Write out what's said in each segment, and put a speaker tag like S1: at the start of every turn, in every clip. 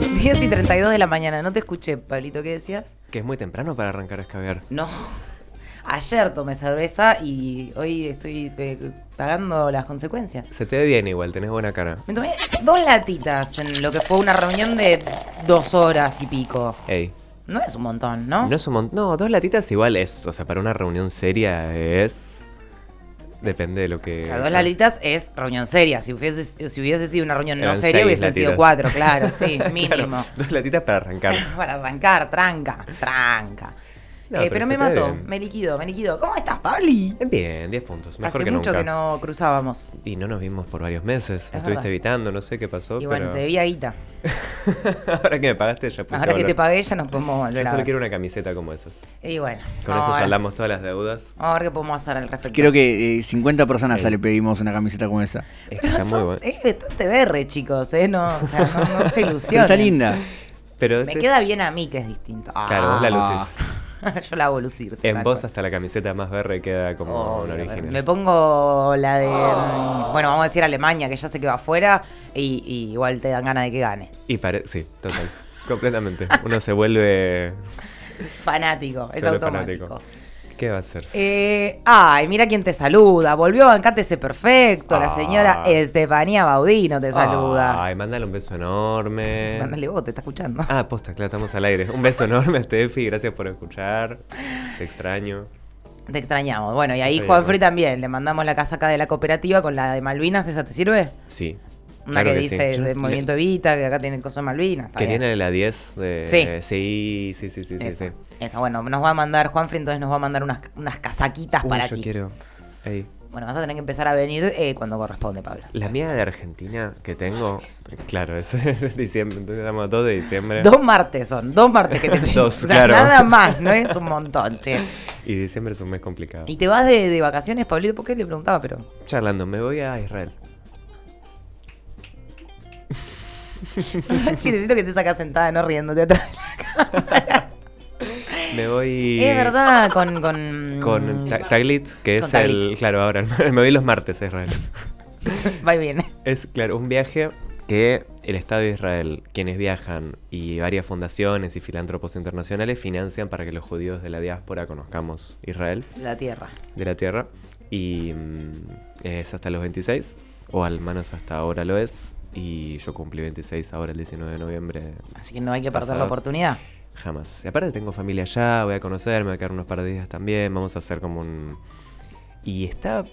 S1: 10 y 32 de la mañana, no te escuché, Pablito, ¿qué decías?
S2: Que es muy temprano para arrancar a escabear.
S1: No. Ayer tomé cerveza y hoy estoy eh, pagando las consecuencias.
S2: Se te ve bien igual, tenés buena cara.
S1: Me tomé dos latitas en lo que fue una reunión de dos horas y pico.
S2: Ey.
S1: No es un montón, ¿no?
S2: No es un montón. No, dos latitas igual es. O sea, para una reunión seria es. Depende de lo que.
S1: O sea, dos latitas es reunión seria. Si hubiese, si hubiese sido una reunión no seria, hubiesen sido cuatro, claro, sí,
S2: Claro,
S1: mínimo.
S2: dos latitas para arrancar.
S1: Para arrancar, tranca, tranca.
S2: No,
S1: Eh,
S2: pero
S1: pero me mató,
S2: bien.
S1: me liquidó, me liquidó. ¿Cómo estás, Pabli?
S2: Bien, 10 puntos. Mejor
S1: Hace
S2: que
S1: mucho
S2: nunca.
S1: que no cruzábamos.
S2: Y no nos vimos por varios meses.
S1: Es
S2: Me estuviste
S1: verdad.
S2: evitando, no sé qué pasó.
S1: Y bueno,
S2: pero...
S1: te debía guita.
S2: Ahora que me pagaste, ya pudiste
S1: Ahora que te pagué ya nos podemos volver
S2: Yo solo quiero una camiseta como esas.
S1: Y bueno,
S2: Con eso saldamos todas las deudas.
S1: Vamos a ver qué podemos hacer al respecto.
S3: Creo que eh, 50 personas
S2: Ey.
S3: le pedimos una camiseta como esa.
S2: Es que
S1: Pero
S2: está muy bueno.
S1: Es bastante berre, chicos, ¿eh? No, o sea, no, no se
S3: Pero
S1: ilusionen.
S3: está linda.
S2: Pero
S1: Me
S2: este es-
S1: queda bien a mí, que es distinto.
S2: Claro, vos la
S3: Ah.
S1: Yo la hago lucir.
S2: En
S1: la
S2: vos hasta la camiseta más verde queda como
S1: Obvio,
S2: una original.
S1: Me pongo la de. mm, Bueno, vamos a decir Alemania, que ya sé que va afuera. Y, y igual te dan ganas de que gane.
S2: Y pare... Sí, total. Completamente. Uno se vuelve...
S1: Fanático, es automático.
S2: fanático. ¿Qué va a hacer?
S1: Eh, ay, mira quién te saluda. Volvió a ese perfecto. La
S2: Ah.
S1: señora Estefanía Baudino te saluda.
S2: Ay, mándale un beso enorme.
S1: Mándale vos, te está escuchando.
S2: Ah, posta, claro, estamos al aire. Un beso enorme, Steffi. Gracias por escuchar. Te extraño.
S1: Te extrañamos. Bueno, y ahí Juanfrey también. Le mandamos la casaca de la cooperativa con la de Malvinas. ¿Esa te sirve?
S2: Sí.
S1: Una
S2: claro
S1: que,
S2: sí.
S1: dice
S2: Yo
S1: del Movimiento Evita, que acá tiene el coso de Malvinas.
S2: Que
S1: bien.
S2: tiene la 10 de...
S1: Sí.
S2: Sí, sí, sí, sí, sí.
S1: Esa,
S2: sí.
S1: esa. bueno, nos va a mandar Juanfrey, entonces nos va a mandar unas, unas casaquitas para
S2: yo
S1: ti.
S2: quiero... Ey.
S1: Bueno, vas a tener que empezar a venir eh, cuando corresponde, Pablo.
S2: La mía de Argentina que tengo... Claro, es diciembre. Entonces estamos 2 de diciembre.
S1: Dos martes son, dos martes que te.
S2: Dos,
S1: O sea,
S2: claro.
S1: Nada más, no es un montón, che.
S2: Y diciembre es un mes complicado.
S1: ¿Y te vas de, de vacaciones, Pablito? ¿Por qué le preguntaba? Pero.
S2: Charlando, me voy a Israel.
S1: necesito que te sacas sentada, no riéndote atrás de la cámara.
S2: Me voy...
S1: Es verdad, con. Con,
S2: Con Ta- Taglit, que
S1: Con
S2: es
S1: Taglit.
S2: el... Claro, ahora, me voy los martes a Israel.
S1: Va y viene.
S2: Es, claro, un viaje que el Estado de Israel, quienes viajan y varias fundaciones y filántropos internacionales financian para que los judíos de la diáspora conozcamos Israel,
S1: La tierra.
S2: de la tierra. Y mm, es hasta los 26, o al menos hasta ahora lo es. Y yo cumplí 26 ahora el 19 de noviembre.
S1: Así que no hay que perder la oportunidad.
S2: Jamás. Y aparte tengo familia allá, voy a conocer, me voy a quedar unos par de días también, vamos a hacer como un... Y está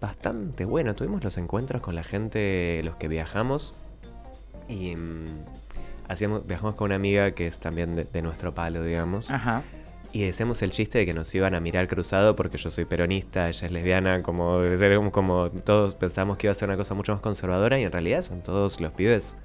S2: bastante bueno, tuvimos los encuentros con la gente, los que viajamos, y mm, hacíamos, viajamos con una amiga que es también de, de nuestro palo, digamos,
S1: Ajá.
S2: Y decíamos el chiste de que nos iban a mirar cruzado porque yo soy peronista, ella es lesbiana, como, como, todos pensamos que iba a ser una cosa mucho más conservadora, y en realidad son todos los pibes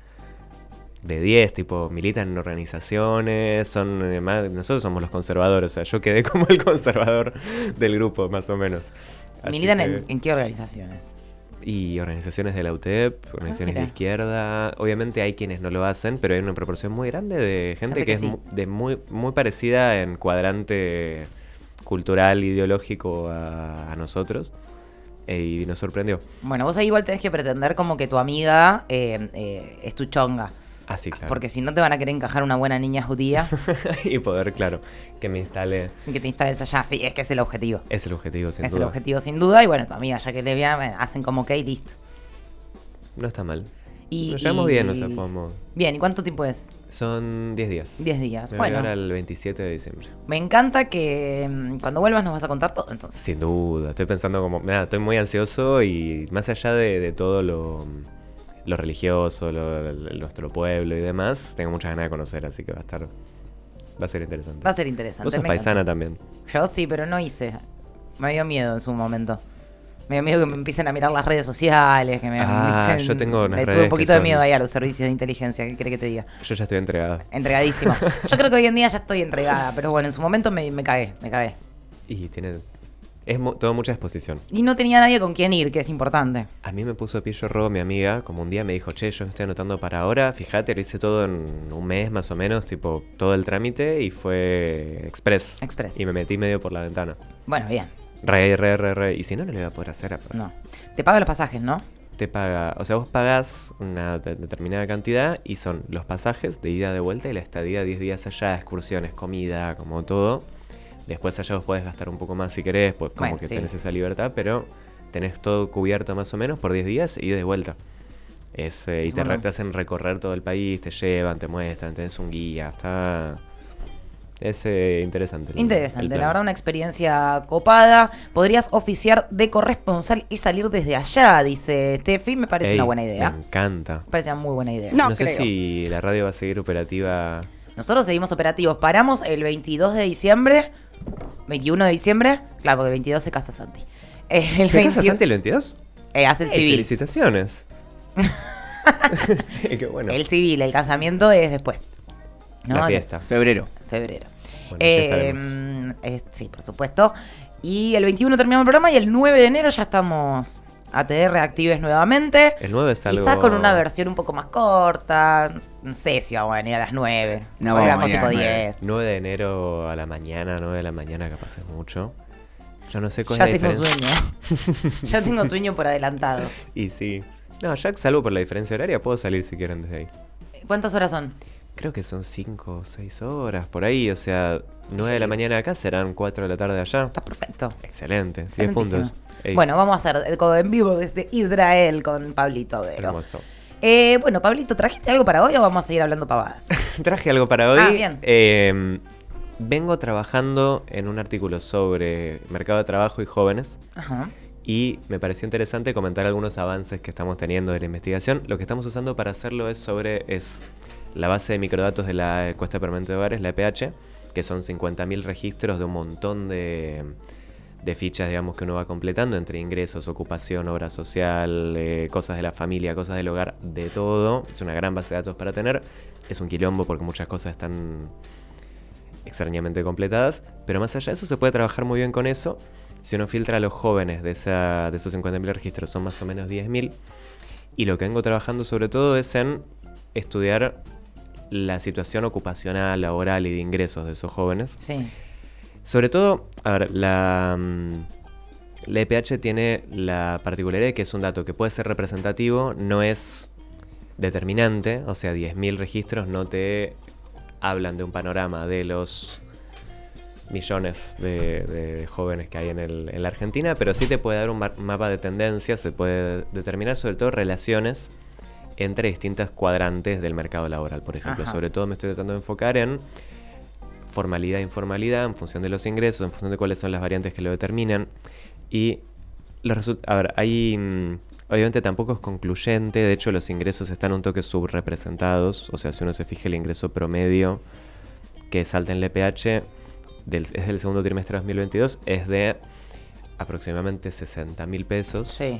S2: de 10, tipo, militan en organizaciones, son eh, más- nosotros somos los conservadores, o sea, yo quedé como el conservador del grupo, más o menos. Así
S1: ¿Militan
S2: que-
S1: en, en qué organizaciones?
S2: Y organizaciones de la UTEP, organizaciones de
S1: mira.
S2: izquierda, obviamente hay quienes no lo hacen, pero hay una proporción muy grande de gente que, es
S1: sí.
S2: de muy, muy parecida en cuadrante cultural, ideológico a, a nosotros, eh, y nos sorprendió.
S1: Bueno, vos ahí igual tenés que pretender como que tu amiga eh, eh, es tu chonga.
S2: Así, claro.
S1: Porque si no te van a querer encajar una buena niña judía
S2: y poder, claro, que me instale,
S1: que te instales allá. Sí, es que es el objetivo.
S2: es el objetivo, sin
S1: es
S2: duda.
S1: el objetivo sin duda. Y bueno, tu amiga, ya que le vean, hacen como que y listo.
S2: No está mal.
S1: Y,
S2: Nos llevamos
S1: y-
S2: bien, o sea, podemos...
S1: Bien, ¿y cuánto tiempo es?
S2: Son 10 días.
S1: 10 días.
S2: Me voy
S1: Bueno.
S2: ahora el 27 de diciembre.
S1: Me encanta que mm, cuando vuelvas nos vas a contar todo, entonces.
S2: Sin duda, estoy pensando como, nada, estoy muy ansioso y más allá de, de todo lo, lo religioso, lo- lo- nuestro pueblo y demás, tengo muchas ganas de conocer, así que va a estar, va a ser interesante.
S1: Va a ser interesante.
S2: Vos sos paisana también.
S1: Yo sí, pero no hice. Me dio miedo en su momento. Me dio miedo que me empiecen a mirar las redes sociales, que me
S2: Ah,
S1: empiecen-
S2: yo tengo unas
S1: tuve un poquito de miedo ahí a los servicios de inteligencia, ¿qué quiere que te diga?
S2: Yo ya estoy entregada.
S1: Entregadísimo. Yo creo que hoy en día ya estoy entregada, pero bueno, en su momento me, me cagué, me cagué.
S2: Y tiene, es todo mucha exposición.
S1: Y no tenía nadie con quien ir, que es importante.
S2: A mí me puso pillo robo mi amiga, como un día me dijo, che, yo estoy anotando para ahora, fíjate, lo hice todo en un mes más o menos, tipo, todo el trámite y fue express.
S1: Express.
S2: Y me metí medio por la ventana.
S1: Bueno, bien.
S2: Re, re, re, re. Y si no, no le iba a poder hacer. aparte.
S1: No. Te pago los pasajes, ¿no?
S2: te paga, o sea, vos pagás una de- determinada cantidad y son los pasajes de ida de vuelta y la estadía 10 días allá, excursiones, comida, como todo. Después allá vos podés gastar un poco más si querés, pues como
S1: Bueno,
S2: que
S1: sí.
S2: tenés esa libertad, pero tenés todo cubierto más o menos por 10 días y de vuelta. Es, eh, y te,
S1: bueno.
S2: re- te hacen recorrer todo el país, te llevan, te muestran, tenés un guía, está... Es eh, interesante.
S1: Interesante, la verdad una experiencia copada. Podrías oficiar de corresponsal y salir desde allá, dice Steffi. Me parece
S2: Ey,
S1: una buena idea.
S2: Me encanta.
S1: Me parece una muy buena idea.
S4: No
S2: No, sé
S4: creo.
S2: si la radio va a seguir operativa.
S1: Nosotros seguimos operativos. Paramos el 22 de diciembre. 21 de diciembre. Claro, porque el 22 se casa Santi. Eh, el
S2: ¿Se casa
S1: 21
S2: Santi el 22?
S1: eh, hace el civil.
S2: felicitaciones. Sí, qué bueno.
S1: El civil, el casamiento es después. ¿no?
S2: La fiesta.
S3: Febrero.
S1: Febrero.
S2: Bueno,
S1: Eh,
S2: haremos.
S1: eh, sí, por supuesto. Y el 21 terminamos el programa y el 9 de enero ya estamos ATR actives nuevamente.
S2: El 9 es algo.
S1: Quizás con una versión un poco más corta. No sé si vamos a venir a las 9.
S3: No, vamos
S1: hagamos
S3: a venir a
S1: tipo
S3: las
S1: 10.
S2: 9 de enero a la mañana, 9 de la mañana, capaz es mucho. Yo no sé cuál
S1: Ya
S2: es la
S1: tengo
S2: diferencia.
S1: sueño. ya tengo sueño por adelantado.
S2: Y sí. No, ya salvo por la diferencia horaria, puedo salir si quieren desde ahí.
S1: ¿Cuántas horas son?
S2: Creo que son 5 o 6 horas por ahí, o sea, 9 de la mañana acá serán 4 de la tarde allá.
S1: Está perfecto.
S2: Excelente, 10
S1: Excelentísimo.
S2: puntos. Ey,
S1: Bueno, vamos a hacer el en vivo desde Israel con Pablito Dero.
S2: hermoso.
S1: Eh, bueno, Pablito, ¿trajiste algo para hoy o vamos a seguir hablando pavadas?
S2: Traje algo para hoy.
S1: Ah, bien.
S2: Eh, vengo trabajando en un artículo sobre mercado de trabajo y jóvenes.
S1: Ajá.
S2: Y me pareció interesante comentar algunos avances que estamos teniendo de la investigación. Lo que estamos usando para hacerlo es sobre es la base de microdatos de la encuesta permanente de hogares, la EPH, que son 50.000 registros de un montón de, de fichas, digamos, que uno va completando entre ingresos, ocupación, obra social, eh, cosas de la familia, cosas del hogar, de todo. Es una gran base de datos para tener. Es un quilombo porque muchas cosas están extrañamente completadas, pero más allá de eso se puede trabajar muy bien con eso. Si uno filtra a los jóvenes de, esa, de esos 50.000 registros, son más o menos 10.000. Y lo que vengo trabajando sobre todo es en estudiar la situación ocupacional, laboral y de ingresos de esos jóvenes.
S1: Sí.
S2: Sobre todo, a ver, la, mm, la EPH tiene la particularidad de que es un dato que puede ser representativo, no es determinante, o sea, 10.000 registros no te hablan de un panorama de los millones de, de jóvenes que hay en, el- en la Argentina, pero sí te puede dar un ma- mapa de tendencias, se puede determinar sobre todo relaciones entre distintas cuadrantes del mercado laboral, por ejemplo.
S1: Ajá.
S2: Sobre todo me estoy tratando de enfocar en formalidad e informalidad en función de los ingresos, en función de cuáles son las variantes que lo determinan. Y los a ver, ahí mm, obviamente tampoco es concluyente, de hecho los ingresos están un toque subrepresentados, o sea, si uno se fija el ingreso promedio que salta en el EPH, del, es del segundo trimestre de 2022, es de aproximadamente 60 mil pesos
S1: Sí.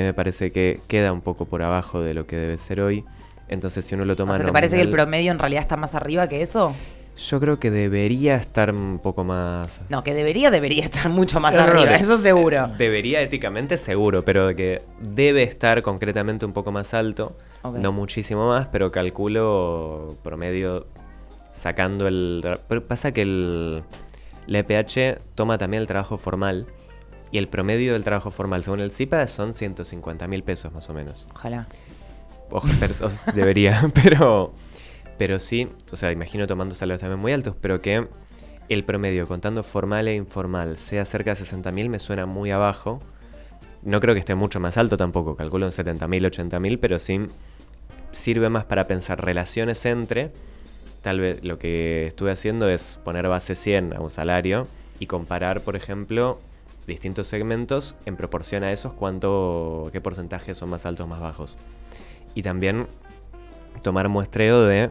S2: Que me parece que queda un poco por abajo de lo que debe ser hoy. Entonces, si uno lo
S1: O
S2: toma
S1: sea, ¿te parece que el promedio en realidad está más arriba que eso?
S2: Yo creo que debería estar un poco más...
S1: No, que debería, debería estar mucho más
S2: No, no, no,
S1: arriba,
S2: de-
S1: eso seguro.
S2: Debería éticamente seguro, pero que debe estar concretamente un poco más alto. No muchísimo más, pero calculo promedio sacando el... Pero pasa que el, la EPH toma también el trabajo formal. Y el promedio del trabajo formal, según el CIPA, son 150 mil pesos más o menos.
S1: Ojalá.
S2: Ojo, pero- o- debería, pero, pero sí, o sea, imagino tomando salarios también muy altos, pero que el promedio, contando formal e informal, sea cerca de 60.000 me suena muy abajo. No creo que esté mucho más alto tampoco, calculo en 70.000, 80.000, pero sí sirve más para pensar relaciones entre. Tal vez lo que estuve haciendo es poner base 100 a un salario y comparar, por ejemplo, distintos segmentos en proporción a esos, cuánto, qué porcentajes son más altos o más bajos. Y también tomar muestreo de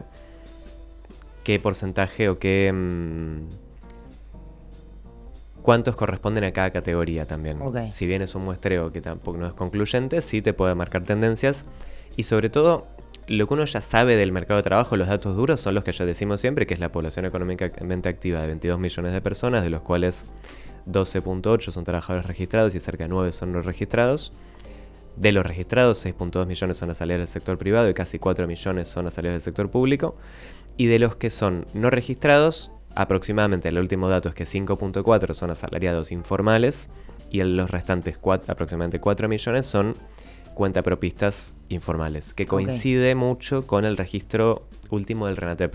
S2: qué porcentaje o qué... mm, cuántos corresponden a cada categoría también.
S1: Ok.
S2: Si bien es un muestreo que tampoco no es concluyente, sí te puede marcar tendencias. Y sobre todo, lo que uno ya sabe del mercado de trabajo, los datos duros, son los que ya decimos siempre, que es la población económicamente activa de 22 millones de personas, de los cuales 12.8 son trabajadores registrados y cerca de 9 son no registrados. De los registrados, 6.2 millones son asalariados del sector privado y casi 4 millones son asalariados del sector público. Y de los que son no registrados, aproximadamente el último dato es que 5.4 son asalariados informales y los restantes aproximadamente 4 millones son cuentapropistas informales, que coincide mucho con el registro último del RENATEP.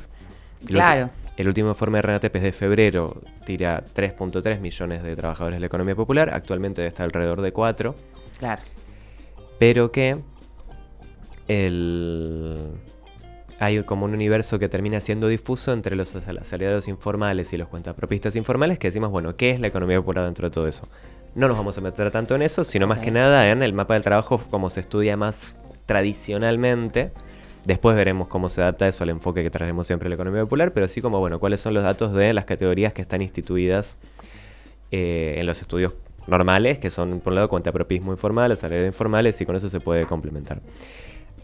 S1: Claro.
S2: El último informe de RENATEP es de febrero, tira 3.3 millones de trabajadores de la economía popular, actualmente está alrededor de 4,
S1: Claro.
S2: pero que el... hay como un universo que termina siendo difuso entre los asalariados informales y los cuentapropistas informales que decimos, bueno, ¿qué es la economía popular dentro de todo eso? No nos vamos a meter tanto en eso, sino más que nada en el mapa del trabajo como se estudia más tradicionalmente. Después veremos cómo se adapta eso al enfoque que traemos siempre en la economía popular, pero sí como, bueno, cuáles son los datos de las categorías que están instituidas eh, en los estudios normales, que son, por un lado, cuentapropismo informal, asalariado informales, y con eso se puede complementar.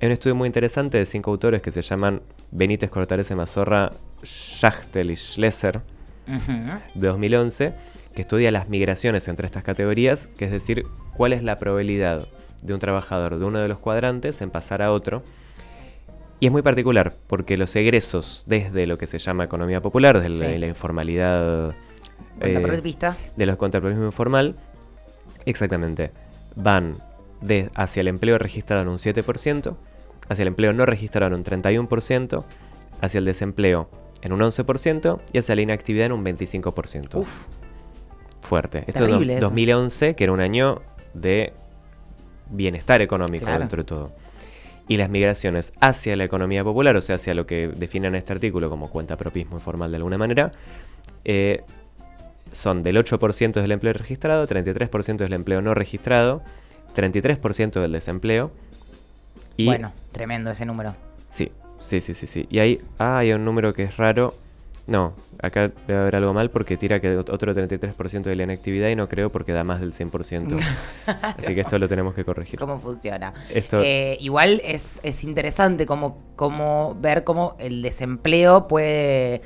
S2: Hay un estudio muy interesante de cinco autores que se llaman Benítez, Cortárez, Mazorra, Schachtel y Schlesser,
S1: Ujú.
S2: de 2011, que estudia las migraciones entre estas categorías, que es decir, cuál es la probabilidad de un trabajador de uno de los cuadrantes en pasar a otro. Y es muy particular, porque los egresos desde lo que se llama economía popular, desde la,
S1: Sí.
S2: la informalidad eh, de los contrapropismo informal, exactamente, van de, hacia el empleo registrado en un 7%, hacia el empleo no registrado en un 31%, hacia el desempleo en un 11% y hacia la inactividad en un 25%.
S1: Uf.
S2: Fuerte. Esto es do-
S1: Terrible eso.
S2: 2011, que era un año de bienestar económico
S1: Claro.
S2: dentro de todo. Y las migraciones hacia la economía popular, o sea, hacia lo que definen en este artículo como cuentapropismo informal de alguna manera, eh, son del 8% del empleo registrado, 33% del empleo no registrado, 33% del desempleo. Y
S1: Bueno, tremendo ese número.
S2: Sí, sí, sí, sí, sí. Y ahí ah, hay un número que es raro. No, acá debe haber algo mal porque tira que ot- otro 33% de la inactividad y no creo porque da más del 100%. Así que esto lo tenemos que corregir.
S1: ¿Cómo funciona?
S2: Esto,
S1: Eh, igual es, es interesante como, como ver cómo el desempleo puede,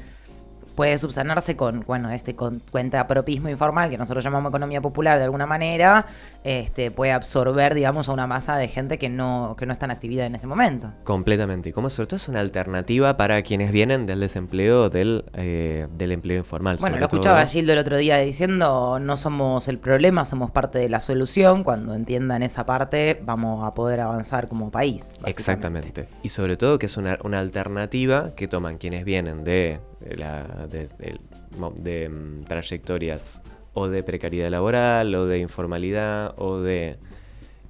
S1: puede subsanarse con, bueno, este con cuentapropismo informal, que nosotros llamamos economía popular de alguna manera, este, puede absorber, digamos, a una masa de gente que no, que no está en actividad en este momento.
S2: completamente. Y como sobre todo es una alternativa para quienes vienen del desempleo del, eh, del empleo informal.
S1: Bueno, lo escuchaba
S2: todo.
S1: Gildo el otro día diciendo, no somos el problema, somos parte de la solución. Cuando entiendan esa parte, vamos a poder avanzar como país.
S2: Exactamente. Y sobre todo que es una, una alternativa que toman quienes vienen de, la, de, de- mo- de, mm, trayectorias o de precariedad laboral o de informalidad o de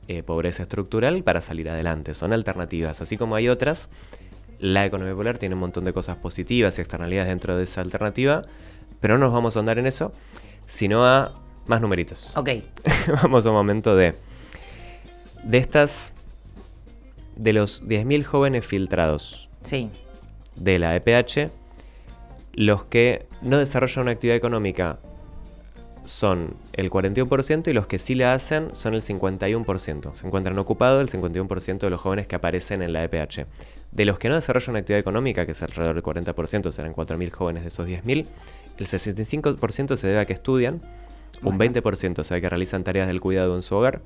S2: eh, pobreza estructural para salir adelante. Son alternativas. Así como hay otras, la economía popular tiene un montón de cosas positivas y externalidades dentro de esa alternativa, pero no nos vamos a andar en eso, sino a más numeritos.
S1: Ok,
S2: Vamos a un momento de. De estas. De los 10.000 jóvenes filtrados
S1: sí.
S2: de la EPH, los que no desarrollan una actividad económica son el 41% y los que sí la hacen son el 51%. Se encuentran ocupados el 51% de los jóvenes que aparecen en la EPH. De los que no desarrollan una actividad económica, que es alrededor del 40%, serán 4.000 jóvenes de esos 10.000, el 65% se debe a que estudian, un
S1: Bueno.
S2: 20% se debe a que realizan tareas del cuidado en su hogar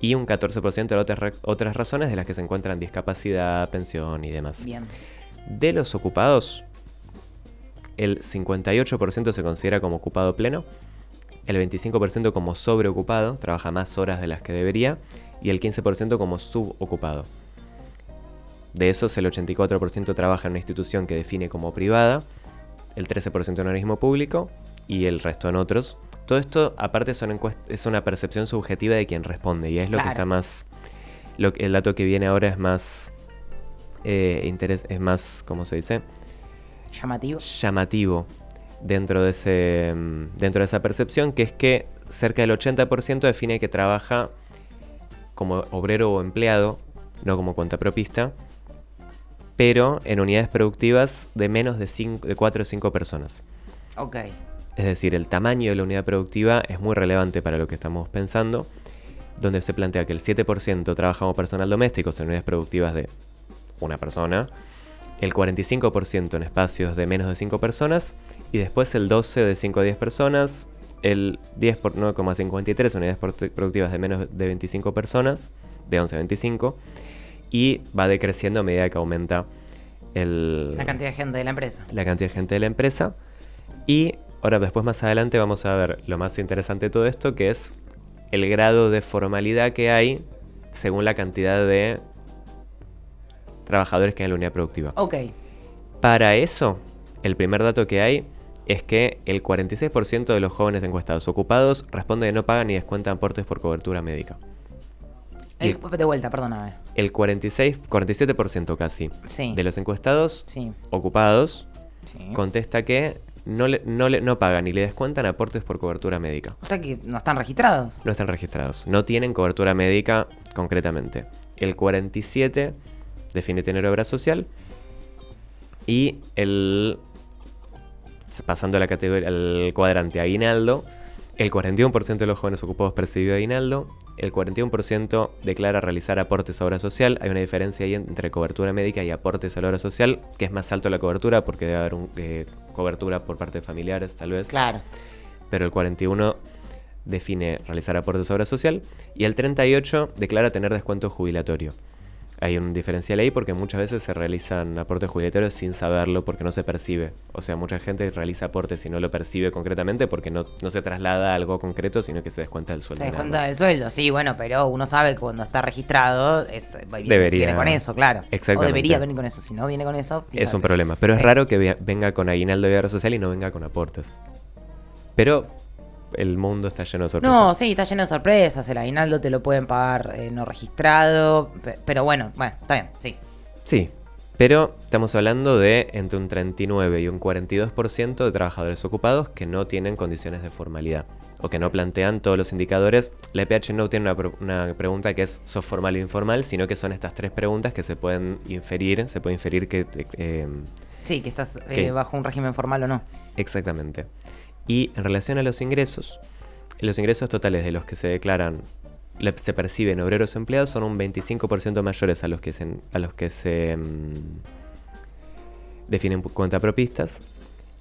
S2: y un 14% de otras, ra- otras razones de las que se encuentran discapacidad, pensión y demás.
S1: Bien.
S2: De los ocupados, el 58% se considera como ocupado pleno, el 25% como sobreocupado, trabaja más horas de las que debería, y el 15% como subocupado. De esos, el 84% trabaja en una institución que define como privada, el 13% en organismo público y el resto en otros. Todo esto, aparte, son es una percepción subjetiva de quien responde y es lo que está más... Lo, el dato que viene ahora es más... eh, interés, es más, ¿cómo se dice?
S1: Llamativo.
S2: llamativo dentro de, ese, mm, dentro de esa percepción, que es que cerca del 80% define que trabaja como obrero o empleado, no como cuentapropista, pero en unidades productivas de menos de, cinco- de 4 o 5 personas.
S1: Ok.
S2: Es decir, el tamaño de la unidad productiva es muy relevante para lo que estamos pensando, donde se plantea que el 7% trabaja como personal doméstico en unidades productivas de una persona, el 45% en espacios de menos de 5 personas y después el 12 de 5 a 10 personas, el 10 por 9,53 unidades produ- productivas de menos de 25 personas, de 11 a 25, y va decreciendo a medida que aumenta el,
S1: La cantidad de gente de la empresa.
S2: la cantidad de gente de la empresa. Y ahora después más adelante vamos a ver lo más interesante de todo esto, que es el grado de formalidad que hay según la cantidad de trabajadores que hay en la unidad productiva.
S1: Ok.
S2: Para eso, el primer dato que hay es que el 46% de los jóvenes encuestados ocupados responde que no pagan ni descuentan aportes por cobertura médica.
S1: El- de vuelta, perdóname.
S2: El 46, 47% casi
S1: Sí.
S2: de los encuestados
S1: Sí.
S2: ocupados
S1: sí.
S2: contesta que no, le- no, le- no pagan ni le descuentan aportes por cobertura médica.
S1: O sea que no están registrados.
S2: No están registrados. No tienen cobertura médica concretamente. El 47 define tener obra social. Y el. Pasando a la categoría, al cuadrante aguinaldo, el 41% de los jóvenes ocupados percibió aguinaldo. El 41% declara realizar aportes a obra social. Hay una diferencia ahí entre cobertura médica y aportes a la obra social, que es más alto la cobertura porque debe haber un, eh, cobertura por parte de familiares, tal vez
S1: Claro.
S2: pero el 41 define realizar aportes a obra social y el 38 declara tener descuento jubilatorio. Hay un diferencial ahí porque muchas veces se realizan aportes jubilatorios sin saberlo porque no se percibe. O sea, mucha gente realiza aportes y no lo percibe concretamente porque no, no se traslada a algo concreto, sino que se descuenta del sueldo.
S1: Se descuenta del sueldo, sí, bueno, pero uno sabe que cuando está registrado es, viene,
S2: Debería.
S1: viene con eso, claro.
S2: Exactamente.
S1: O debería venir con eso. Si no viene con eso,
S2: Es un problema. Pero es
S1: Sí.
S2: raro que ve- venga con aguinaldo y obra social y no venga con aportes. Pero el mundo está lleno de sorpresas.
S1: No, sí, está lleno de sorpresas. El aguinaldo te lo pueden pagar eh, no registrado. pe- Pero bueno, bueno, está bien, sí.
S2: Sí, pero estamos hablando de entre un 39 y un 42% de trabajadores ocupados que no tienen condiciones de formalidad o que no plantean todos los indicadores. La EPH no tiene una, pregunta que es ¿sos formal o informal? Sino que son estas tres preguntas que se pueden inferir, se puede inferir que... eh,
S1: Sí, que estás eh, bajo un régimen formal o no.
S2: exactamente. Y en relación a los ingresos, los ingresos totales de los que se declaran, se perciben obreros empleados son un 25% mayores a los que se, a los que se mm, definen cuentapropistas,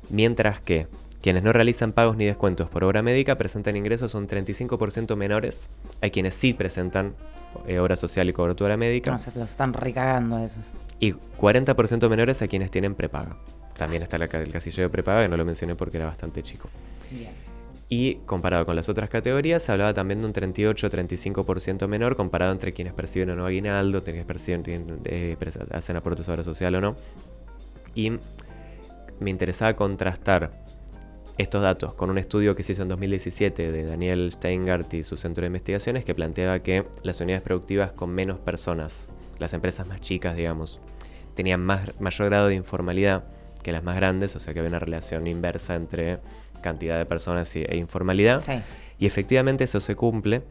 S2: mientras que quienes no realizan pagos ni descuentos por obra médica presentan ingresos un 35% menores a quienes sí presentan eh, obra social y cobertura médica
S1: No, se los están recagando a esos.
S2: y 40% menores a quienes tienen prepaga. También está la el casillero prepaga, que no lo mencioné porque era bastante chico.
S1: Bien.
S2: Y comparado con las otras categorías, se hablaba también de un 38-35% menor comparado entre quienes perciben o no aguinaldo, quienes perciben, eh, hacen aportes a obra social o no. Y me interesaba contrastar estos datos con un estudio que se hizo en 2017 de Daniel Steingart y su centro de investigaciones que planteaba que las unidades productivas con menos personas, las empresas más chicas, digamos, tenían más, mayor grado de informalidad que las más grandes, o sea que había una relación inversa entre cantidad de personas y- e informalidad.
S1: Sí.
S2: Y efectivamente eso se cumple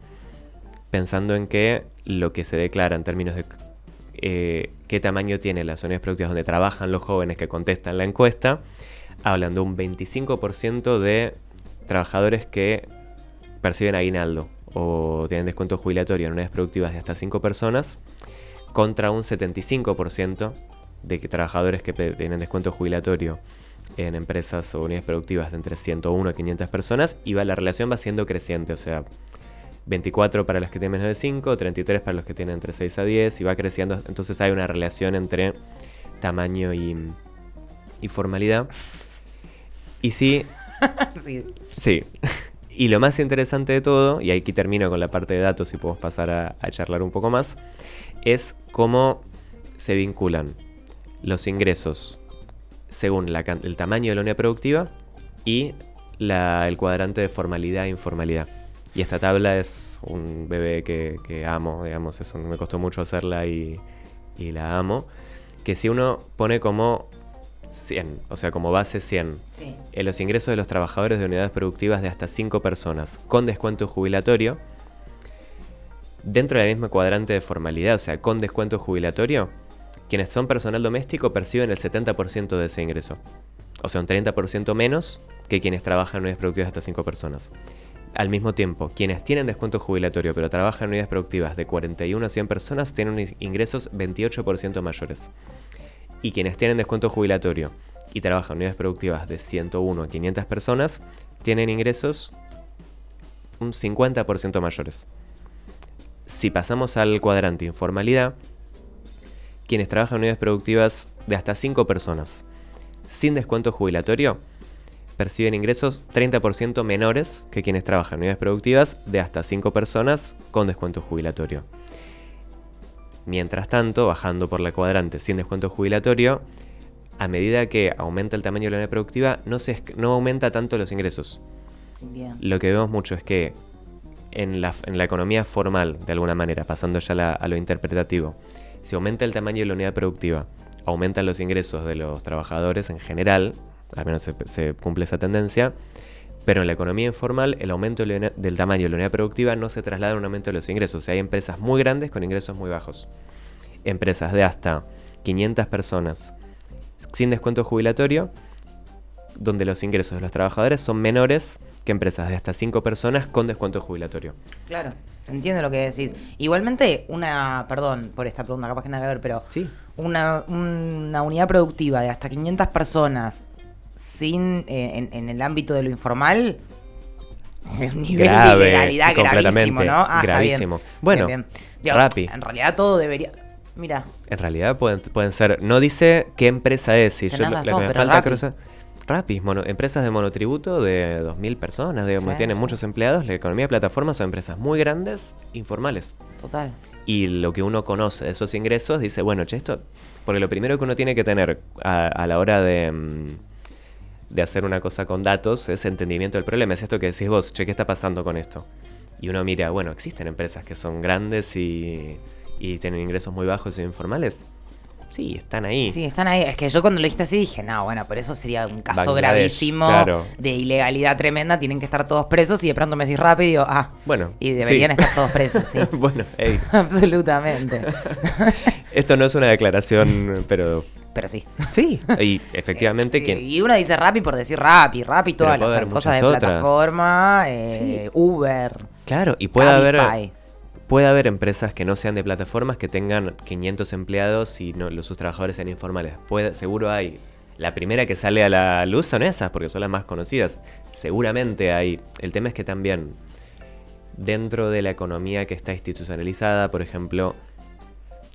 S2: pensando en que lo que se declara en términos de eh, qué tamaño tienen las unidades productivas donde trabajan los jóvenes que contestan la encuesta, hablan de un 25% de trabajadores que perciben aguinaldo o tienen descuento jubilatorio en unidades productivas de hasta 5 personas, contra un 75% de que trabajadores que tienen descuento jubilatorio en empresas o unidades productivas de entre 101 a 500 personas, y va, la relación va siendo creciente, o sea, 24 para los que tienen menos de 5, 33 para los que tienen entre 6 a 10, y va creciendo, entonces hay una relación entre tamaño y, y formalidad. Y sí,
S1: sí.
S2: Sí. Y lo más interesante de todo, y aquí termino con la parte de datos y podemos pasar a, a charlar un poco más, es cómo se vinculan los ingresos según la el tamaño de la unidad productiva y la- el cuadrante de formalidad e informalidad. Y esta tabla es un bebé que, que amo, digamos, es un- me costó mucho hacerla y, y la amo. Que si uno pone como 100, o sea, como base 100,
S1: Sí.
S2: en los ingresos de los trabajadores de unidades productivas de hasta 5 personas con descuento jubilatorio, dentro del mismo cuadrante de formalidad, o sea, con descuento jubilatorio, quienes son personal doméstico perciben el 70% de ese ingreso. O sea, un 30% menos que quienes trabajan en unidades productivas de hasta 5 personas. Al mismo tiempo, quienes tienen descuento jubilatorio pero trabajan en unidades productivas de 41 a 100 personas tienen ingresos 28% mayores. Y quienes tienen descuento jubilatorio y trabajan en unidades productivas de 101 a 500 personas tienen ingresos un 50% mayores. Si pasamos al cuadrante informalidad, quienes trabajan en unidades productivas de hasta 5 personas sin descuento jubilatorio perciben ingresos 30% menores que quienes trabajan en unidades productivas de hasta 5 personas con descuento jubilatorio. Mientras tanto, bajando por la cuadrante sin descuento jubilatorio, a medida que aumenta el tamaño de la unidad productiva, no, se, no aumenta tanto los ingresos.
S1: Bien.
S2: Lo que vemos mucho es que en la, en la economía formal, de alguna manera, pasando ya la- a lo interpretativo, si aumenta el tamaño de la unidad productiva, aumentan los ingresos de los trabajadores en general, al menos se, se cumple esa tendencia, pero en la economía informal el aumento del tamaño de la unidad productiva no se traslada a un aumento de los ingresos. Hay empresas muy grandes con ingresos muy bajos. Empresas de hasta 500 personas sin descuento jubilatorio, donde los ingresos de los trabajadores son menores que empresas de hasta 5 personas con descuento jubilatorio.
S1: Claro, entiendo lo que decís. Igualmente, una, perdón por esta pregunta, capaz que nada que ver, pero
S2: Sí.
S1: una, una unidad productiva de hasta 500 personas sin eh, en, en el ámbito de lo informal es un nivel
S2: Grave,
S1: de ilegalidad
S2: completamente,
S1: gravísimo, ¿no? Ah, está bien.
S2: gravísimo. Bueno,
S1: Bien, bien. Digo,
S2: Rappi.
S1: En realidad todo debería... Mira,
S2: En realidad pueden, pueden ser. No dice qué empresa es. Si yo
S1: Tenés razón,
S2: que me
S1: pero
S2: falta cruzar. Rappi, mono- empresas de monotributo de 2.000 personas, digamos,
S1: Sí,
S2: tienen
S1: sí.
S2: muchos empleados. La economía de plataformas son empresas muy grandes, informales.
S1: total.
S2: Y lo que uno conoce de esos ingresos dice, bueno, che, esto. Porque lo primero que uno tiene que tener a, a la hora de. mm, de hacer una cosa con datos es entendimiento del problema. Es esto que decís vos, che, ¿qué está pasando con esto? Y uno mira, bueno, existen empresas que son grandes y, y tienen ingresos muy bajos e informales. Sí, están ahí.
S1: Sí, están ahí. Es que yo cuando lo dijiste así dije, no, bueno, pero eso sería un caso
S2: Bangladesh,
S1: gravísimo
S2: claro.
S1: de ilegalidad tremenda. Tienen que estar todos presos y de pronto me decís rápido y digo, ah,
S2: Bueno,
S1: y deberían
S2: sí.
S1: estar todos presos, sí.
S2: bueno, ey,
S1: Absolutamente.
S2: esto no es una declaración, pero
S1: Pero sí.
S2: sí, y efectivamente
S1: Eh,
S2: quien...
S1: Y uno dice Rappi por decir Rappi, Rappi, todas las
S2: haber
S1: cosas de
S2: otras.
S1: plataforma, eh, Uber,
S2: Claro, y puede haber,
S1: Cabify.
S2: Puede haber empresas que no sean de plataformas que tengan 500 empleados y no, los, sus trabajadores sean informales. Puede, seguro hay. La primera que sale a la luz son esas, porque son las más conocidas. Seguramente hay. El tema es que también, dentro de la economía que está institucionalizada, por ejemplo,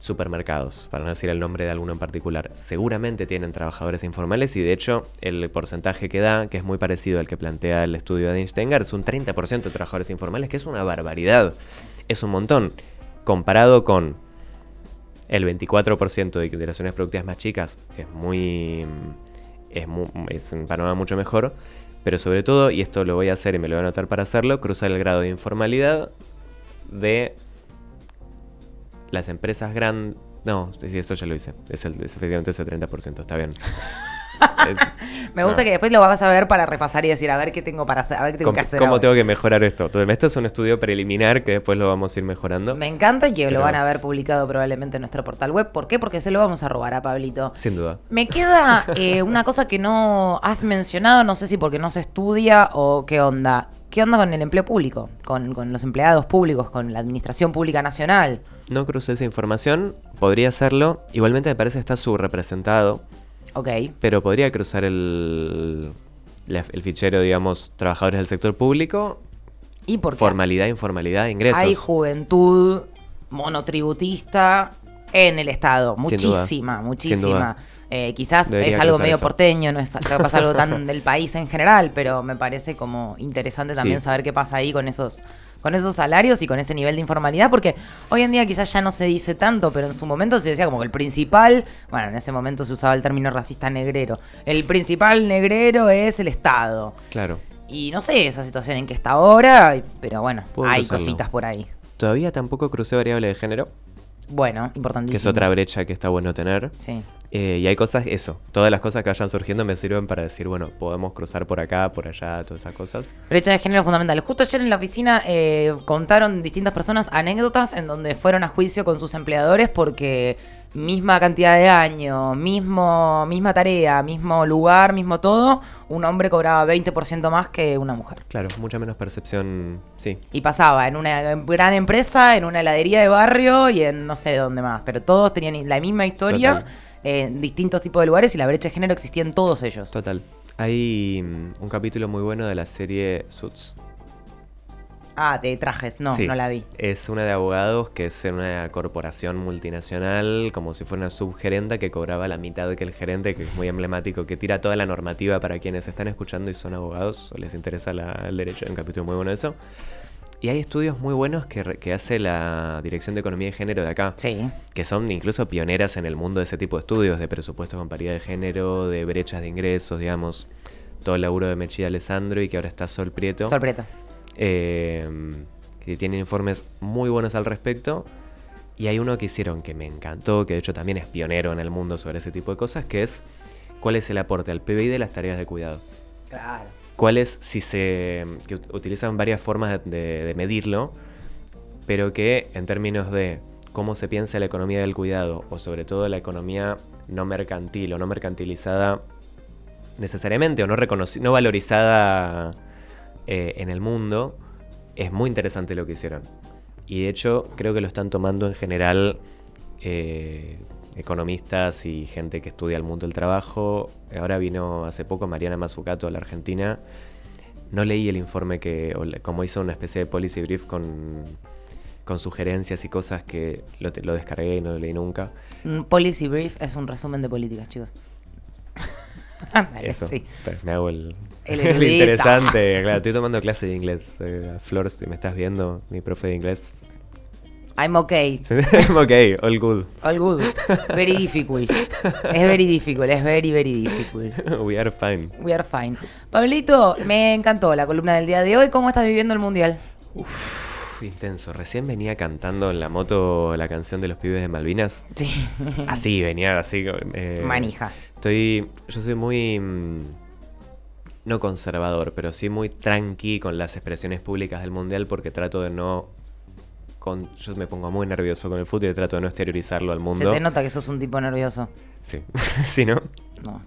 S2: supermercados, para no decir el nombre de alguno en particular, seguramente tienen trabajadores informales y de hecho el porcentaje que da, que es muy parecido al que plantea el estudio de Einsteiner, es un 30% de trabajadores informales, que es una barbaridad, es un montón, comparado con el 24% de, de productivas más chicas, es muy... Es, mu- es un panorama mucho mejor, pero sobre todo, y esto lo voy a hacer y me lo voy a anotar para hacerlo, cruzar el grado de informalidad de las empresas grandes. No, sí, eso ya lo hice. Es, el, es efectivamente ese 30%, está bien.
S1: Me gusta
S2: no.
S1: que después lo vas a ver para repasar y decir, a ver qué tengo para hacer, a ver qué tengo
S2: ¿Cómo,
S1: que hacer.
S2: cómo
S1: ahora.
S2: tengo que mejorar esto? Todo- Esto es un estudio preliminar que después lo vamos a ir mejorando.
S1: Me encanta y que
S2: Pero-
S1: lo van a ver publicado probablemente en nuestro portal web. ¿Por qué? Porque se lo vamos a robar a Pablito.
S2: Sin duda.
S1: Me queda eh, una cosa que no has mencionado, no sé si porque no se estudia o qué onda. ¿Qué onda con el empleo público? Con, con los empleados públicos, con la administración pública nacional.
S2: No crucé esa información, podría hacerlo. Igualmente me parece que está subrepresentado,
S1: Ok.
S2: pero podría cruzar el, el fichero, digamos, trabajadores del sector público,
S1: ¿Y por qué?
S2: formalidad, informalidad, ingresos.
S1: Hay juventud monotributista en el Estado. Muchísima, muchísima. Eh, quizás
S2: Debería
S1: es algo medio
S2: eso.
S1: porteño, no es capaz algo tan del país en general, pero me parece como interesante también
S2: Sí.
S1: saber qué pasa ahí con esos con esos salarios y con ese nivel de informalidad, porque hoy en día quizás ya no se dice tanto, pero en su momento se decía como que el principal, bueno, en ese momento se usaba el término racista negrero, el principal negrero es el Estado.
S2: Claro.
S1: Y no sé esa situación en que está ahora, pero bueno,
S2: Puedo
S1: hay
S2: cruzarlo.
S1: cositas por ahí.
S2: Todavía tampoco crucé variable de género,
S1: Bueno, importantísimo.
S2: que es otra brecha que está bueno tener.
S1: Sí.
S2: Eh, y hay cosas, eso, todas las cosas que vayan surgiendo me sirven para decir, bueno, podemos cruzar por acá, por allá, todas esas cosas.
S1: Brecha de género fundamental. Justo ayer en la oficina eh, contaron distintas personas anécdotas en donde fueron a juicio con sus empleadores porque misma cantidad de años, mismo, misma tarea, mismo lugar, mismo todo, un hombre cobraba 20% más que una mujer.
S2: Claro, mucha menos percepción, sí.
S1: Y pasaba en una gran empresa, en una heladería de barrio y en no sé dónde más. Pero todos tenían la misma historia en distintos tipos de lugares y la brecha de género existía en todos ellos.
S2: Total. Hay mm, un capítulo muy bueno de la serie Suits.
S1: Ah, de trajes, no,
S2: Sí.
S1: no la vi.
S2: Es una de abogados que es en una corporación multinacional, como si fuera una subgerenta que cobraba la mitad que el gerente, que es muy emblemático, que tira toda la normativa para quienes están escuchando y son abogados o les interesa la- el derecho. Hay un capítulo muy bueno de eso. y hay estudios muy buenos que, hace la Dirección de Economía y Género de acá,
S1: Sí.
S2: que son incluso pioneras en el mundo de ese tipo de estudios, de presupuestos con paridad de género, de brechas de ingresos, digamos, todo el laburo de Mechida Alessandro y que ahora está Sol Prieto.
S1: Sol Prieto.
S2: Eh, que tienen informes muy buenos al respecto. Y hay uno que hicieron que me encantó, que de hecho también es pionero en el mundo sobre ese tipo de cosas, que es cuál es el aporte al PBI de las tareas de cuidado.
S1: Claro.
S2: cuál es, si se. que ut- utilizan varias formas de, de- de medirlo, pero que en términos de cómo se piensa la economía del cuidado, o sobre todo la economía no mercantil o no mercantilizada necesariamente, o no, no valorizada eh, en el mundo, es muy interesante lo que hicieron. Y de hecho, creo que lo están tomando en general eh, economistas y gente que estudia el mundo del trabajo. Ahora vino hace poco Mariana Mazzucato a la Argentina. No leí el informe que, como hizo una especie de policy brief con, con sugerencias y cosas que lo, lo descargué y no lo leí nunca.
S1: Un policy brief es un resumen de políticas, chicos. Dale,
S2: Eso,
S1: sí.
S2: pero me hago el,
S1: El
S2: el interesante. Claro, estoy tomando clase de inglés. Eh, Flor, si me estás viendo, mi profe de inglés.
S1: I'm okay.
S2: ok, all good.
S1: All good. Very difficult. Es very difficult. Es very, very difficult.
S2: We are fine.
S1: We are fine. Pablito, me encantó la columna del día de hoy. ¿Cómo estás viviendo el mundial?
S2: Uf, intenso. Recién venía cantando en la moto la canción de los pibes de Malvinas.
S1: Sí.
S2: Así, venía así. eh,
S1: Manija.
S2: Estoy. Yo soy muy. mm, No conservador, pero sí muy tranqui con las expresiones públicas del mundial porque trato de no. Con, yo me pongo muy nervioso con el fútbol y trato de no exteriorizarlo al
S1: Se
S2: mundo.
S1: te nota que sos un tipo nervioso.
S2: Sí. sí, ¿no?
S1: No.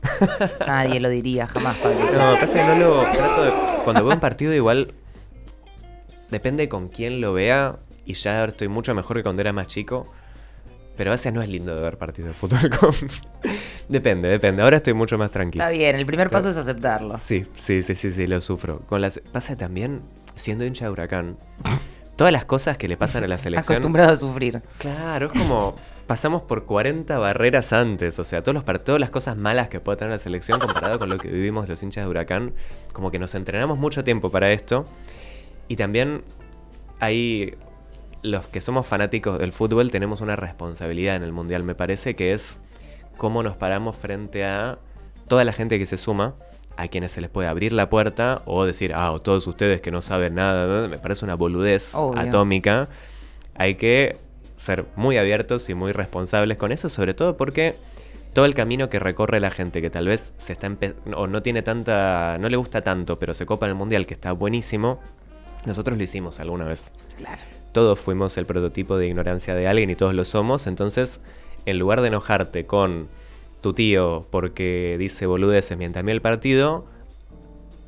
S1: Nadie lo diría jamás, Pablito.
S2: No, pasa que no lo. Trato de. Cuando veo un partido, igual. Depende con quién lo vea. Y ya estoy mucho mejor que cuando era más chico. Pero a veces no es lindo de ver partidos de fútbol. con- depende, depende. Ahora estoy mucho más tranquilo.
S1: Está bien, el primer paso es aceptarlo.
S2: Sí, sí, sí, sí, sí, lo sufro. Con las, pasa también, siendo hincha de huracán, todas las cosas que le pasan a la selección.
S1: Acostumbrado a sufrir.
S2: Claro, es como pasamos por 40 barreras antes, o sea, todos los, todas las cosas malas que puede tener la selección comparado con lo que vivimos los hinchas de Huracán, como que nos entrenamos mucho tiempo para esto. Y también hay los que somos fanáticos del fútbol tenemos una responsabilidad en el mundial, me parece, que es cómo nos paramos frente a toda la gente que se suma, a quienes se les puede abrir la puerta o decir, ah, o todos ustedes que no saben nada, me parece una boludez
S1: Obvio.
S2: atómica. Hay que ser muy abiertos y muy responsables con eso, sobre todo porque todo el camino que recorre la gente que tal vez se está o no tiene tanta, no le gusta tanto, pero se copa en el mundial, que está buenísimo, nosotros lo hicimos alguna vez.
S1: Claro.
S2: Todos fuimos el prototipo de ignorancia de alguien y todos lo somos, entonces en lugar de enojarte con tu tío porque dice boludeces mientras mira el partido,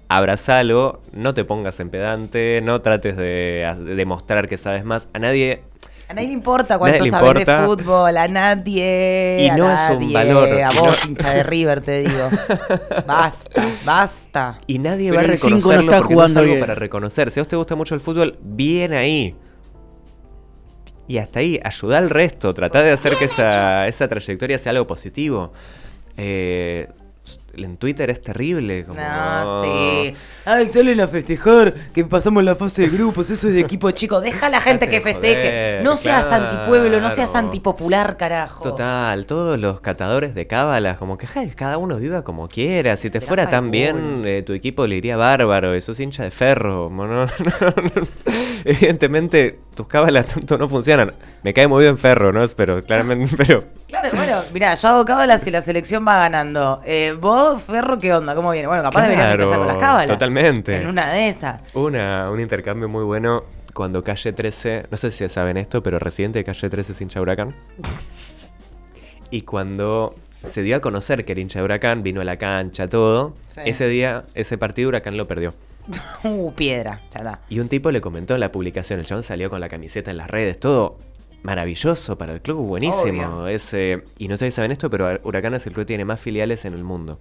S2: abrazalo, no te pongas en pedante, no trates de, de demostrar que sabes más. A nadie
S1: A nadie le importa cuánto
S2: Nadie
S1: sabes de
S2: importa.
S1: fútbol, a nadie.
S2: Y
S1: a
S2: no es un valor,
S1: A vos,
S2: no-
S1: hincha de River, te digo. Basta, basta.
S2: Y nadie
S3: Pero
S2: va a
S3: no
S2: reconocerlo
S3: está
S2: porque no es
S3: jugando
S2: algo
S3: bien.
S2: para reconocer. Si a vos te gusta mucho el fútbol, bien ahí. Y hasta ahí, ayuda al resto. Tratá de hacer que esa, esa trayectoria sea algo positivo. Eh, en Twitter es terrible. Como...
S1: No, sí. Ay, salen a festejar que pasamos la fase de grupos, eso es de equipo chico. Deja a la gente que festeje.
S2: joder,
S1: no seas
S2: claro.
S1: antipueblo, no seas antipopular, carajo.
S2: Total, todos los catadores de cábalas, como que ay, cada uno viva como quiera. Si te
S1: Será
S2: fuera tan bien, eh, tu equipo le iría bárbaro. Y sos hincha de ferro. como no- no- no- Evidentemente, tus cábalas tanto no funcionan. Me cae muy bien ferro, ¿no? Pero claramente, pero.
S1: Claro, bueno, mirá, yo hago cábalas y la selección va ganando. Eh, vos, Ferro, ¿qué onda? ¿Cómo viene? Bueno, capaz deberías
S2: Claro,
S1: empezar con las cábalas.
S2: totalmente.
S1: En una de esas.
S2: Una, un intercambio muy bueno cuando Calle 13, no sé si saben esto, pero Residente de Calle 13 es hincha de Huracán. Y cuando se dio a conocer que era hincha de Huracán, vino a la cancha, todo,
S1: Sí.
S2: ese día, ese partido Huracán lo perdió.
S1: Uh, piedra, ya está.
S2: Y un tipo le comentó en la publicación, el chabón salió con la camiseta en las redes, todo maravilloso para el club, buenísimo.
S1: Obvio.
S2: Ese, y no sé si saben esto, pero Huracán es el club que tiene más filiales en el mundo.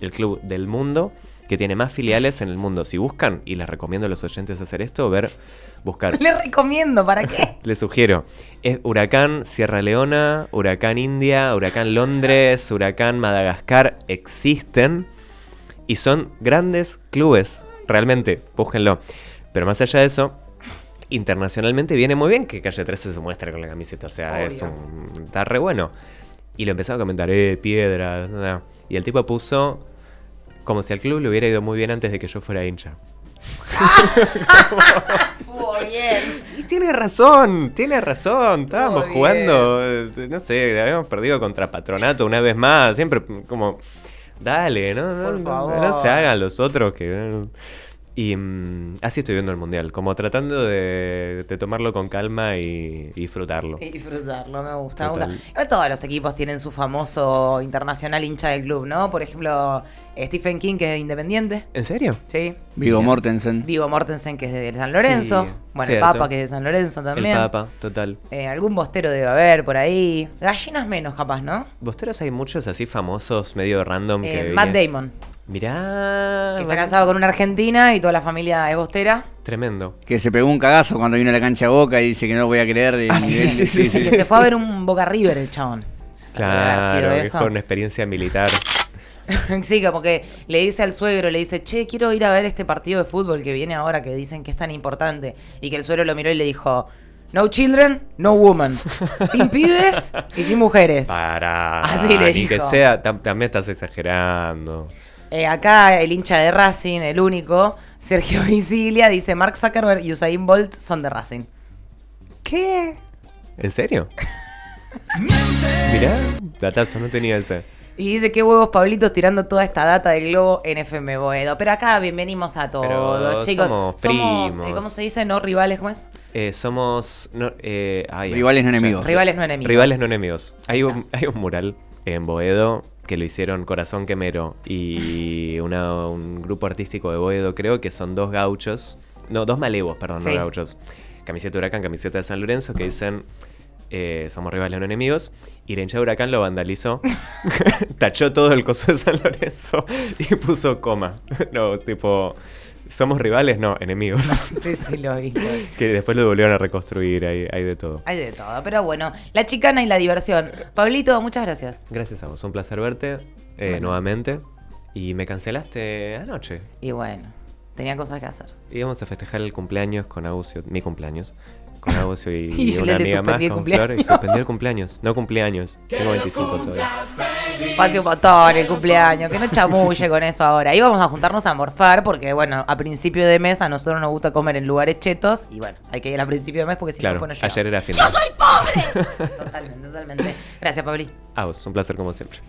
S2: El club del mundo que tiene más filiales en el mundo. Si buscan, y les recomiendo a los oyentes hacer esto, ver, buscar.
S1: Le recomiendo, ¿para qué?
S2: Les sugiero. Es Huracán Sierra Leona, Huracán India, Huracán Londres, Huracán Madagascar. Existen y son grandes clubes. Realmente, búsquenlo. Pero más allá de eso, internacionalmente viene muy bien que Calle 13 se muestre con la camiseta. O sea,
S1: Obvio.
S2: es un. Está re bueno. Y lo empezaba a comentar, eh, piedra. nada. Y el tipo puso. Como si al club le hubiera ido muy bien antes de que yo fuera hincha.
S1: Estuvo bien.
S2: Y tiene razón, tiene razón. Estábamos jugando, eh, no sé, habíamos perdido contra Patronato una vez más. Siempre como, dale, no, no,
S1: Por
S2: no,
S1: favor.
S2: no se hagan los otros que... Y mm, así estoy viendo el mundial, como tratando de, de tomarlo con calma y, y disfrutarlo.
S1: Y disfrutarlo, me gusta, me gusta. Igual Todos los equipos tienen su famoso internacional hincha del club, ¿no? Por ejemplo, Stephen King, que es de Independiente.
S2: ¿En serio?
S1: Sí.
S3: Vigo. Mortensen.
S1: Vigo Mortensen, que es de San Lorenzo.
S2: Sí,
S1: bueno, el. Papa, que es de San Lorenzo también.
S2: El Papa, total.
S1: Eh, algún bostero debe haber por ahí. Gallinas menos, capaz, ¿no?
S2: Bosteros hay muchos así famosos, medio random.
S1: Eh,
S2: que
S1: Matt Damon,
S2: Mirá.
S1: que está casado con una argentina y toda la familia es bostera.
S2: Tremendo.
S3: Que se pegó un cagazo cuando vino a la cancha Boca y dice que no lo voy a creer. y-
S2: Ah, sí, sí, sí,
S1: Que se fue a ver un Boca River el chabón.
S2: Claro, que es con experiencia militar.
S1: Sí, como que le dice al suegro, le dice, che, quiero ir a ver este partido de fútbol que viene ahora que dicen que es tan importante. Y que el suegro lo miró y le dijo, no children, no woman. Sin pibes y sin mujeres.
S2: Para.
S1: Así le
S2: Ni que
S1: dijo.
S2: sea, tam- también estás exagerando.
S1: Eh, acá el hincha de Racing, el único, Sergio Visiglia, dice, Mark Zuckerberg y Usain Bolt son de Racing.
S2: ¿Qué? ¿En serio? Mirá, datazo, no tenía ese.
S1: Y dice, qué huevos Pablitos tirando toda esta data del globo en FM Boedo. Pero acá bienvenimos a todos,
S2: Pero
S1: chicos.
S2: somos
S1: eh,
S2: primos.
S1: ¿Cómo se dice? ¿No rivales? ¿Cómo es?
S2: Eh, somos. No, eh, ay,
S3: Rivales no enemigos.
S1: Rivales no enemigos.
S2: Rivales no enemigos. Hay
S1: Ahí
S2: un, hay un mural en Boedo que lo hicieron Corazón Quemero y una- un grupo artístico de Boedo, creo que son dos gauchos. No, dos malevos, perdón,
S1: Sí.
S2: no gauchos. Camiseta de Huracán, camiseta de San Lorenzo, que dicen. eh, somos rivales no enemigos. Y la hincha de Huracán lo vandalizó. Tachó todo el coso de San Lorenzo y puso coma. No, tipo. Somos rivales, no, enemigos.
S1: Sí, sí, lo vi.
S2: que después lo volvieron a reconstruir, hay, hay de todo.
S1: Hay de todo, pero bueno, la chicana y la diversión. Pablito, muchas gracias.
S2: Gracias a vos, un placer verte eh,
S1: Bueno.
S2: nuevamente. Y me cancelaste anoche.
S1: Y bueno, tenía cosas que hacer.
S2: Íbamos a festejar el cumpleaños con Agusio, mi cumpleaños. Con Agusio y,
S1: Y yo
S2: una
S1: le
S2: amiga más,
S1: suspendí el
S2: con
S1: cumpleaños.
S2: Flor, y suspendí el cumpleaños. No cumpleaños, tengo 25 todavía.
S1: Pase un montón el cumpleaños, que no chamulle con eso ahora. Íbamos a juntarnos a morfar porque, bueno, a principio de mes a nosotros nos gusta comer en lugares chetos. Y bueno, hay que ir a principio de mes porque si
S2: Claro,
S1: no, no
S2: ayer era fin de mes.
S1: Totalmente, totalmente. Gracias, Pabli.
S2: A vos, un placer como siempre.